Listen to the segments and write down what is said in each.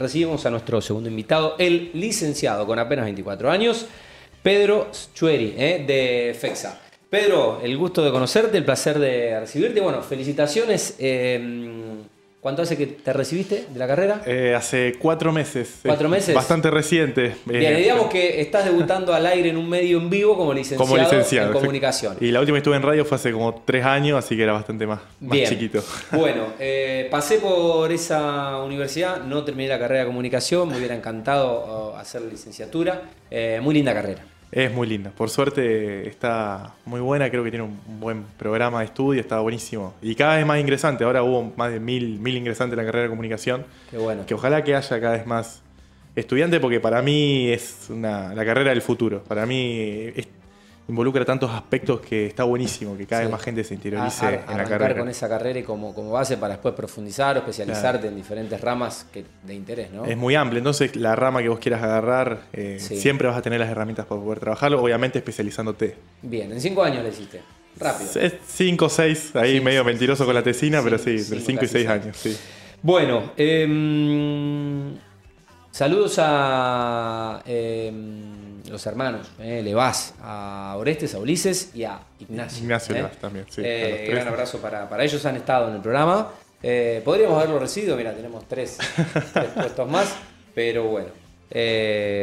recibimos a nuestro segundo invitado, el licenciado con apenas 24 años, Pedro Chueri, ¿eh? de FEXA. Pedro, el gusto de conocerte, el placer de recibirte. Bueno, felicitaciones. Eh, ¿Cuánto hace que te recibiste de la carrera? Eh, hace cuatro meses. ¿Cuatro meses? Bastante reciente. Eh, Bien, digamos que estás debutando al aire en un medio en vivo como licenciado, como licenciado en comunicación. Y la última que estuve en radio fue hace como tres años, así que era bastante más, más chiquito. Bueno, eh, pasé por esa universidad, no terminé la carrera de comunicación, me hubiera encantado hacer licenciatura. muy linda carrera. Es muy linda. Por suerte está muy buena, creo que tiene un buen programa de estudio, está buenísimo. Y cada vez más ingresante. Ahora hubo más de mil, mil ingresantes en la carrera de comunicación. Qué bueno. Que ojalá que haya cada vez más estudiantes, porque para mí es una, la carrera del futuro. Para mí es involucra tantos aspectos que está buenísimo que cada vez más gente se interiorice en la carrera. con esa carrera y como, como base para después profundizar o especializarte en diferentes ramas que, de interés, ¿no? Es muy amplio, entonces la rama que vos quieras agarrar, eh, siempre vas a tener las herramientas para poder trabajarlo, obviamente especializándote. Bien, en cinco años le hiciste. Rápido. Es cinco o seis, ahí medio mentiroso con la tesina, pero sí, de cinco y seis años, sí. Bueno, eh, saludos a... Eh, los hermanos, eh, le vas a Orestes, a Ulises y a Ignacio. Ignacio eh. también, sí. Eh, gran abrazo para, para, ellos, han estado en el programa. Eh, podríamos haberlo recibido, mira, tenemos tres, puestos más, pero bueno,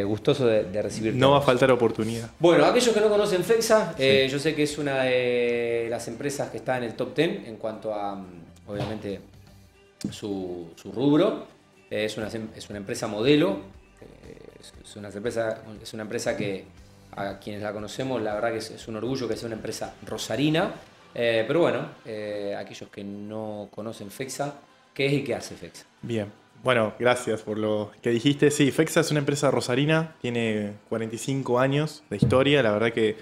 gustoso de, recibir. No va a faltar oportunidad. Bueno, aquellos que no conocen FEXA, yo sé que es una de las empresas que está en el top 10 en cuanto a, mm, obviamente, su, su rubro. es, una, es una empresa modelo es una empresa, es una empresa que a quienes la conocemos, la verdad que es, un orgullo que sea una empresa rosarina. Eh, pero bueno, eh, aquellos que no conocen FEXA, ¿qué es y qué hace FEXA? Bien, bueno, gracias por lo que dijiste. Sí, FEXA es una empresa rosarina, tiene 45 años de historia. La verdad que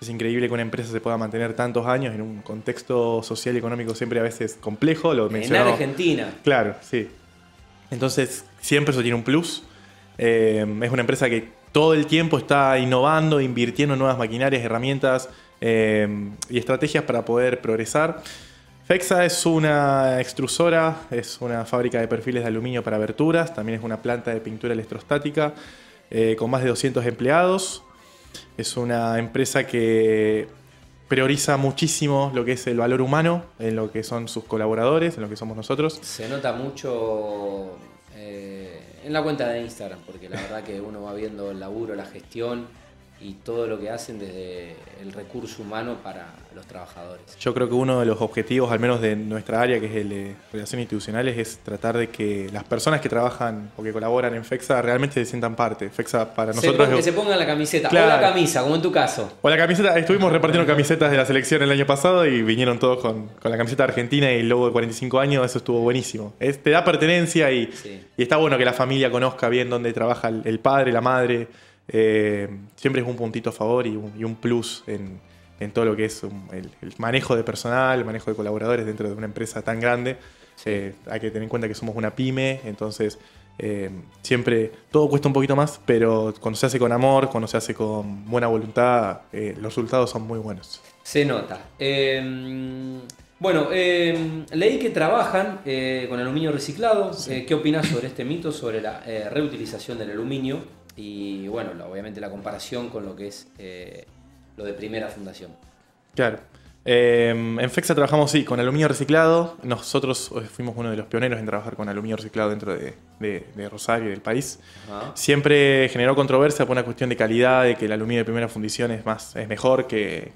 es increíble que una empresa se pueda mantener tantos años en un contexto social y económico siempre a veces complejo. Lo en Argentina. Claro, sí. Entonces, siempre eso tiene un plus. Eh, es una empresa que todo el tiempo está innovando, invirtiendo en nuevas maquinarias, herramientas eh, y estrategias para poder progresar. FEXA es una extrusora, es una fábrica de perfiles de aluminio para aberturas, también es una planta de pintura electrostática eh, con más de 200 empleados. Es una empresa que prioriza muchísimo lo que es el valor humano en lo que son sus colaboradores, en lo que somos nosotros. Se nota mucho en la cuenta de Instagram, porque la verdad que uno va viendo el laburo, la gestión y todo lo que hacen desde el recurso humano para los trabajadores. Yo creo que uno de los objetivos, al menos de nuestra área, que es el de relaciones institucionales, es tratar de que las personas que trabajan o que colaboran en FEXA realmente se sientan parte. FEXA para nosotros... que se pongan la camiseta, o la camisa, como en tu caso. O la camiseta, estuvimos repartiendo camisetas de la selección el año pasado y vinieron todos con, con la camiseta argentina y el logo de 45 años, eso estuvo buenísimo. te da pertenencia y, y, está bueno que la familia conozca bien dónde trabaja el padre, la madre eh, siempre es un puntito a favor y un, plus en, todo lo que es el, manejo de personal, el manejo de colaboradores dentro de una empresa tan grande. Eh, hay que tener en cuenta que somos una pyme, entonces eh, siempre todo cuesta un poquito más, pero cuando se hace con amor, cuando se hace con buena voluntad, los resultados son muy buenos. Se nota. Em, bueno, em, leí que trabajan con aluminio reciclado. ¿Qué opinas sobre este mito, sobre la reutilización del aluminio? Y bueno, obviamente la comparación con lo que es eh, lo de primera fundación. Claro. Eh, en FEXA trabajamos, sí, con aluminio reciclado. Nosotros eh, fuimos uno de los pioneros en trabajar con aluminio reciclado dentro de, Rosario y del país. Siempre generó controversia por una cuestión de calidad, de que el aluminio de primera fundición es, más, es mejor que,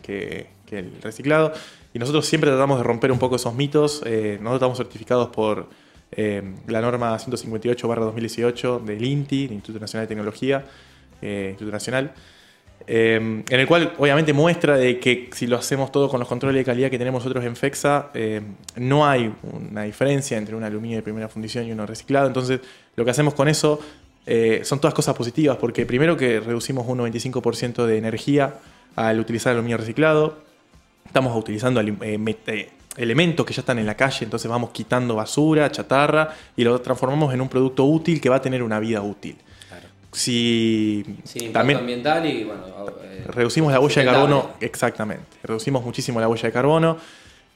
el reciclado. Y nosotros siempre tratamos de romper un poco esos mitos. nosotros estamos certificados por eh, la norma 158-2018 del INTI, del Instituto Nacional de Tecnología, eh, Instituto Nacional, eh, en el cual obviamente muestra de que si lo hacemos todo con los controles de calidad que tenemos nosotros en FEXA, no hay una diferencia entre un aluminio de primera fundición y uno reciclado. Entonces, lo que hacemos con eso son todas cosas positivas, porque primero que reducimos un 95% de energía al utilizar aluminio reciclado, estamos utilizando elementos que ya están en la calle, entonces vamos quitando basura, chatarra y lo transformamos en un producto útil que va a tener una vida útil. Claro. Si también ambiental y bueno, eh, reducimos la huella de carbono, exactamente, reducimos muchísimo la huella de carbono.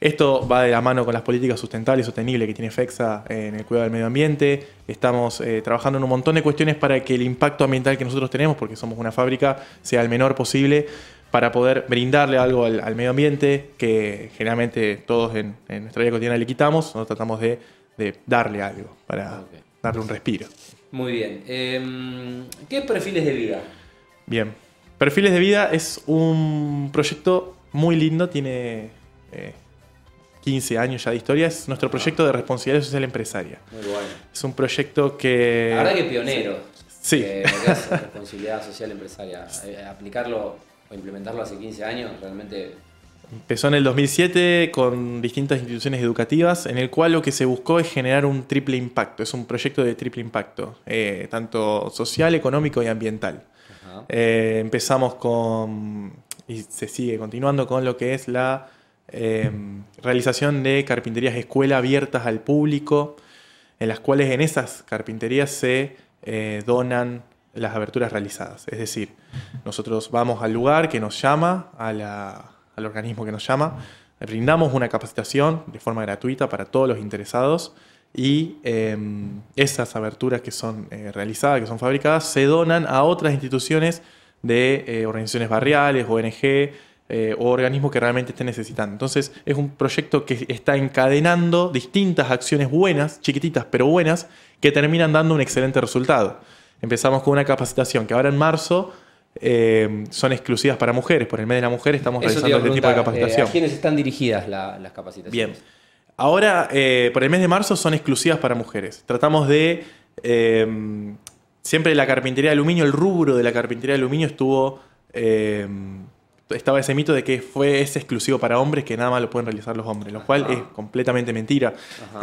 Esto va de la mano con las políticas sustentables y sostenibles que tiene FEXA en el cuidado del medio ambiente. Estamos eh, trabajando en un montón de cuestiones para que el impacto ambiental que nosotros tenemos, porque somos una fábrica, sea el menor posible para poder brindarle algo al, medio ambiente que generalmente todos en, nuestra vida cotidiana le quitamos. Nosotros tratamos de, darle algo para darle un respiro. Muy bien. Em, ¿Qué perfiles de vida? Bien. Perfiles de vida es un proyecto muy lindo, tiene... Eh, 15 años ya de historia, es nuestro proyecto de responsabilidad social empresaria. Muy bueno. Es un proyecto que... La verdad que pionero. Sí. Que es responsabilidad social empresaria. Eh, aplicarlo o implementarlo hace 15 años realmente... Empezó en el 2007 con distintas instituciones educativas, en el cual lo que se buscó es generar un triple impacto. Es un proyecto de triple impacto, eh, tanto social, económico y ambiental. Eh, empezamos con, y se sigue continuando con lo que es la Em, realización de carpinterías escuela abiertas al público, en las cuales en esas carpinterías se eh, donan las aberturas realizadas. Es decir, nosotros vamos al lugar que nos llama, al organismo que nos llama, brindamos una capacitación de forma gratuita para todos los interesados y em, esas aberturas que son eh, realizadas, que son fabricadas, se donan a otras instituciones de eh, organizaciones barriales, ONG, eh, o organismos que realmente estén necesitando. Entonces es un proyecto que está encadenando distintas acciones buenas, chiquititas pero buenas, que terminan dando un excelente resultado. Empezamos con una capacitación que ahora en marzo eh, son exclusivas para mujeres. Por el mes de la mujer estamos realizando este tipo de capacitación. Eh, ¿A quiénes están dirigidas las capacitaciones? Bien. Ahora, por el mes de marzo son exclusivas para mujeres. Tratamos de... siempre la carpintería de aluminio, el rubro de la carpintería de aluminio estuvo estaba ese mito de que fue es exclusivo para hombres, que nada más lo pueden realizar los hombres, lo cual es completamente mentira.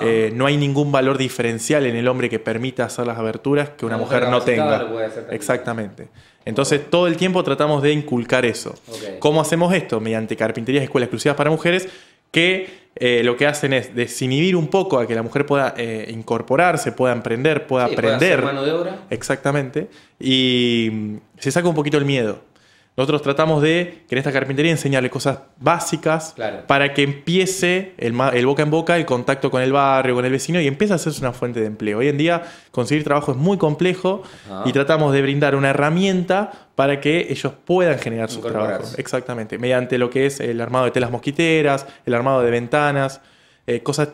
Eh, no hay ningún valor diferencial en el hombre que permita hacer las aberturas que una mujer no tenga. Exactamente. Entonces todo el tiempo tratamos de inculcar eso. ¿Cómo hacemos esto? Mediante carpinterías escuelas exclusivas para mujeres que eh, lo que hacen es desinhibir un poco a que la mujer pueda eh, incorporarse, pueda emprender, pueda aprender. mano de obra. Exactamente. Y mm, se saca un poquito el miedo. Nosotros tratamos de, que en esta carpintería, enseñarle cosas básicas para que empiece el, boca en boca, el contacto con el barrio, con el vecino y empiece a hacerse una fuente de empleo. Hoy en día conseguir trabajo es muy complejo y tratamos de brindar una herramienta para que ellos puedan generar sus trabajos. Exactamente, mediante lo que es el armado de telas mosquiteras, el armado de ventanas, eh, cosas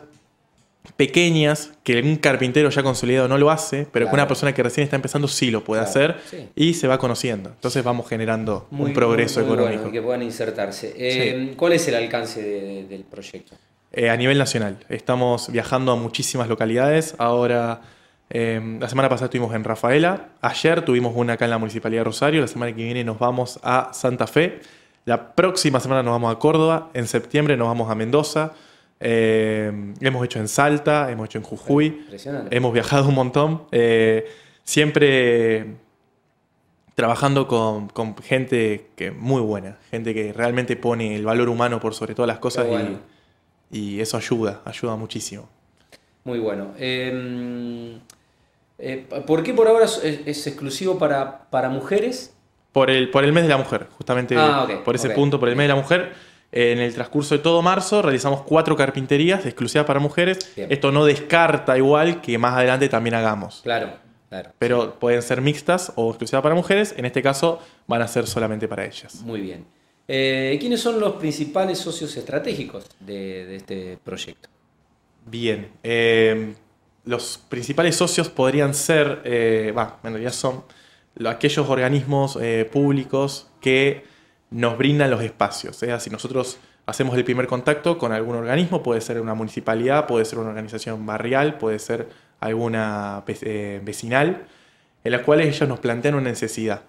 pequeñas que un carpintero ya consolidado no lo hace, pero que una persona que recién está empezando sí lo puede hacer y se va conociendo. Entonces vamos generando un progreso económico. que puedan insertarse. Eh, ¿Cuál es el alcance del proyecto? Eh, a nivel nacional. Estamos viajando a muchísimas localidades. Ahora, eh, la semana pasada estuvimos en Rafaela. Ayer tuvimos una acá en la Municipalidad de Rosario. La semana que viene nos vamos a Santa Fe. La próxima semana nos vamos a Córdoba. En septiembre nos vamos a Mendoza. Eh, hemos hecho en Salta, hemos hecho en Jujuy. Hemos viajado un montón. Eh, siempre trabajando con, gente que muy buena, gente que realmente pone el valor humano por sobre todas las cosas y, eso ayuda, ayuda muchísimo. Muy bueno. Eh, ¿Por qué por ahora es, exclusivo para, para, mujeres? Por el, por el mes de la mujer, justamente ah, por ese punto, por el mes de la mujer. En el transcurso de todo marzo realizamos cuatro carpinterías exclusivas para mujeres. Esto no descarta igual que más adelante también hagamos. Claro, claro. Pero pueden ser mixtas o exclusivas para mujeres. En este caso van a ser solamente para ellas. Muy bien. Eh, ¿Quiénes son los principales socios estratégicos de, este proyecto? Bien. Eh, los principales socios podrían ser, eh, bueno, ya son aquellos organismos públicos que nos brindan los espacios. sea, Si nosotros hacemos el primer contacto con algún organismo, puede ser una municipalidad, puede ser una organización barrial, puede ser alguna eh, vecinal, en las cuales ellos nos plantean una necesidad.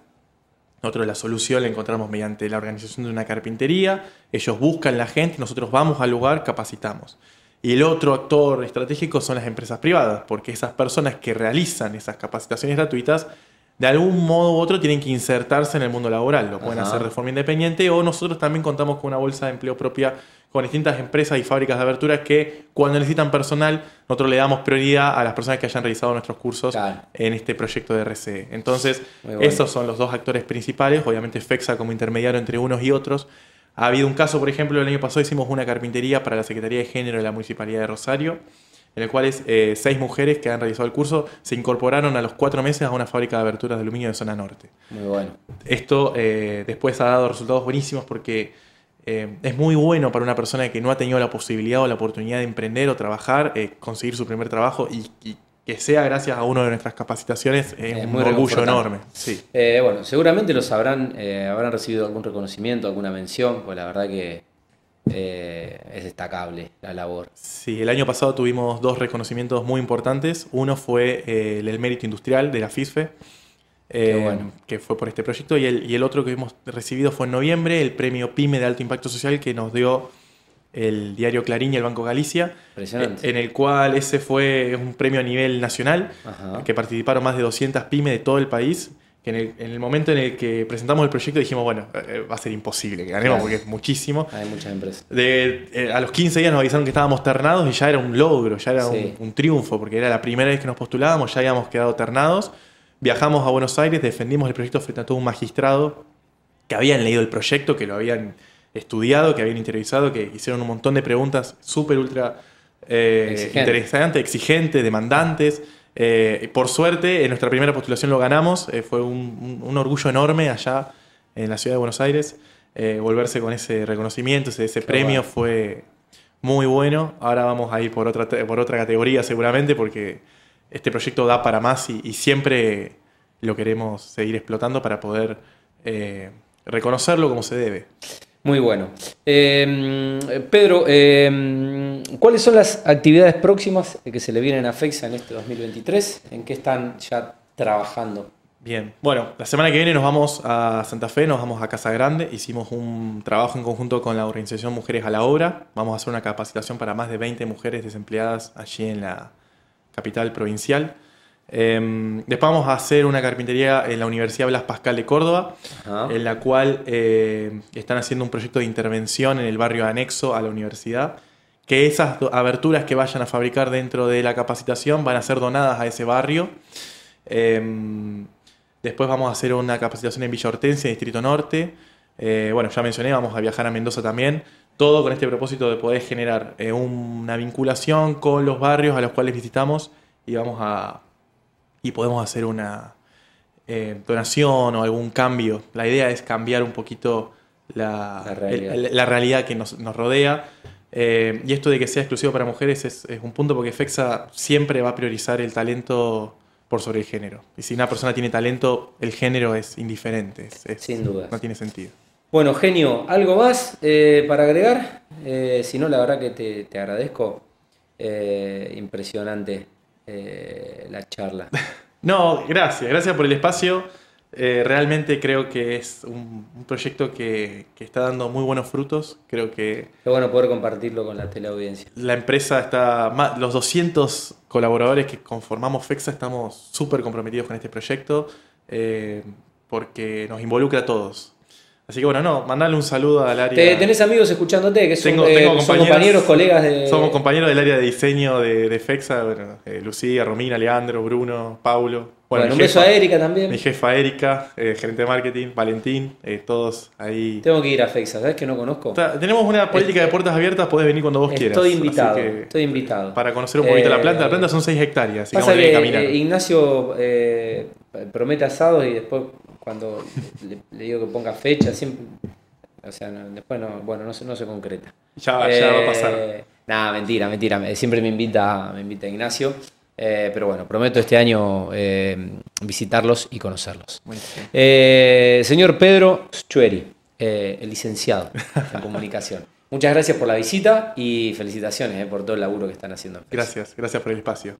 Nosotros la solución la encontramos mediante la organización de una carpintería, ellos buscan la gente, nosotros vamos al lugar, capacitamos. Y el otro actor estratégico son las empresas privadas, porque esas personas que realizan esas capacitaciones gratuitas de algún modo u otro tienen que insertarse en el mundo laboral. Lo pueden hacer de forma independiente o nosotros también contamos con una bolsa de empleo propia con distintas empresas y fábricas de aberturas que cuando necesitan personal nosotros le damos prioridad a las personas que hayan realizado nuestros cursos en este proyecto de RCE. Entonces, esos son los dos actores principales, obviamente FEXA como intermediario entre unos y otros, Ha habido un caso, por ejemplo, el año pasado hicimos una carpintería para la Secretaría de Género de la Municipalidad de Rosario, en el cual eh, seis mujeres que han realizado el curso se incorporaron a los cuatro meses a una fábrica de aberturas de aluminio de zona norte. Muy bueno. Esto eh, después ha dado resultados buenísimos porque eh, es muy bueno para una persona que no ha tenido la posibilidad o la oportunidad de emprender o trabajar, conseguir su primer trabajo y, que sea gracias a una de nuestras capacitaciones es, un orgullo enorme. Sí. bueno, seguramente los habrán, habrán recibido algún reconocimiento, alguna mención, pues la verdad que eh, es destacable la labor. Sí, el año pasado tuvimos dos reconocimientos muy importantes. Uno fue eh, el, mérito industrial de la FISFE, eh, que fue por este proyecto, y el, y el, otro que hemos recibido fue en noviembre, el premio PYME de alto impacto social que nos dio el diario Clarín y el Banco Galicia, en el cual ese fue un premio a nivel nacional, que participaron más de 200 pymes de todo el país que en el, momento en el que presentamos el proyecto dijimos, bueno, eh, eh, va a ser imposible que ganemos porque es muchísimo. Hay muchas empresas. De, eh, a los 15 días nos avisaron que estábamos ternados y ya era un logro, ya era un, triunfo, porque era la primera vez que nos postulábamos, ya habíamos quedado ternados. Viajamos a Buenos Aires, defendimos el proyecto frente a todo un magistrado que habían leído el proyecto, que lo habían estudiado, que habían interiorizado, que hicieron un montón de preguntas súper, ultra interesantes, exigentes, demandantes. Eh, por suerte, en nuestra primera postulación lo ganamos. Eh, fue un, orgullo enorme allá en la ciudad de Buenos Aires. Eh, volverse con ese reconocimiento, ese, premio fue muy bueno. Ahora vamos a ir por otra, por otra categoría seguramente porque este proyecto da para más y, siempre lo queremos seguir explotando para poder reconocerlo como se debe. Muy bueno. Em, Pedro, em, ¿cuáles son las actividades próximas que se le vienen a FEXA en este 2023? ¿En qué están ya trabajando? Bien, bueno, la semana que viene nos vamos a Santa Fe, nos vamos a Casa Grande, hicimos un trabajo en conjunto con la organización Mujeres a la Obra, vamos a hacer una capacitación para más de 20 mujeres desempleadas allí en la capital provincial. Em, después vamos a hacer una carpintería en la Universidad Blas Pascal de Córdoba, en la cual eh, están haciendo un proyecto de intervención en el barrio anexo a la universidad, que esas aberturas que vayan a fabricar dentro de la capacitación van a ser donadas a ese barrio. Em, después vamos a hacer una capacitación en Villa Hortensia, Distrito Norte. Eh, bueno, ya mencioné, vamos a viajar a Mendoza también. Todo con este propósito de poder generar eh, una vinculación con los barrios a los cuales visitamos y vamos a y podemos hacer una eh, donación o algún cambio. La idea es cambiar un poquito la, realidad. que nos, rodea. Eh, y esto de que sea exclusivo para mujeres es, un punto porque FEXA siempre va a priorizar el talento por sobre el género. Y si una persona tiene talento, el género es indiferente. Sin duda. No tiene sentido. Bueno, genio, ¿algo más eh, para agregar? si no, la verdad que te, te agradezco. impresionante eh, la charla. No, gracias, gracias por el espacio. Eh, realmente creo que es un, proyecto que, está dando muy buenos frutos. Creo que. Qué bueno poder compartirlo con la teleaudiencia. La empresa está. los 200 colaboradores que conformamos FEXA estamos súper comprometidos con este proyecto eh, porque nos involucra a todos. Así que bueno, no, mandarle un saludo al área. ¿Tenés amigos escuchándote que son, eh, compañeros, colegas de. Somos compañeros del área de diseño de, FEXA, bueno, Lucía, Romina, Leandro, Bruno, Paulo. Bueno, un beso a Erika también. Mi jefa Erika, eh, gerente de marketing, Valentín, todos ahí. Tengo que ir a FEXA, ¿sabes que no conozco? tenemos una política de puertas abiertas, podés venir cuando vos quieras. Estoy invitado, estoy invitado. Para conocer un poquito la planta, la planta son 6 hectáreas. Pasa que, Ignacio promete asados y después cuando le, digo que ponga fecha, siempre o sea, después no, bueno, no se, no se concreta. Ya, va a pasar. Eh, nada, mentira, mentira. Siempre me invita, me invita Ignacio. Eh, pero bueno, prometo este año eh, visitarlos y conocerlos. señor Pedro Chueri, el licenciado en comunicación. Muchas gracias por la visita y felicitaciones por todo el laburo que están haciendo. Gracias, gracias por el espacio.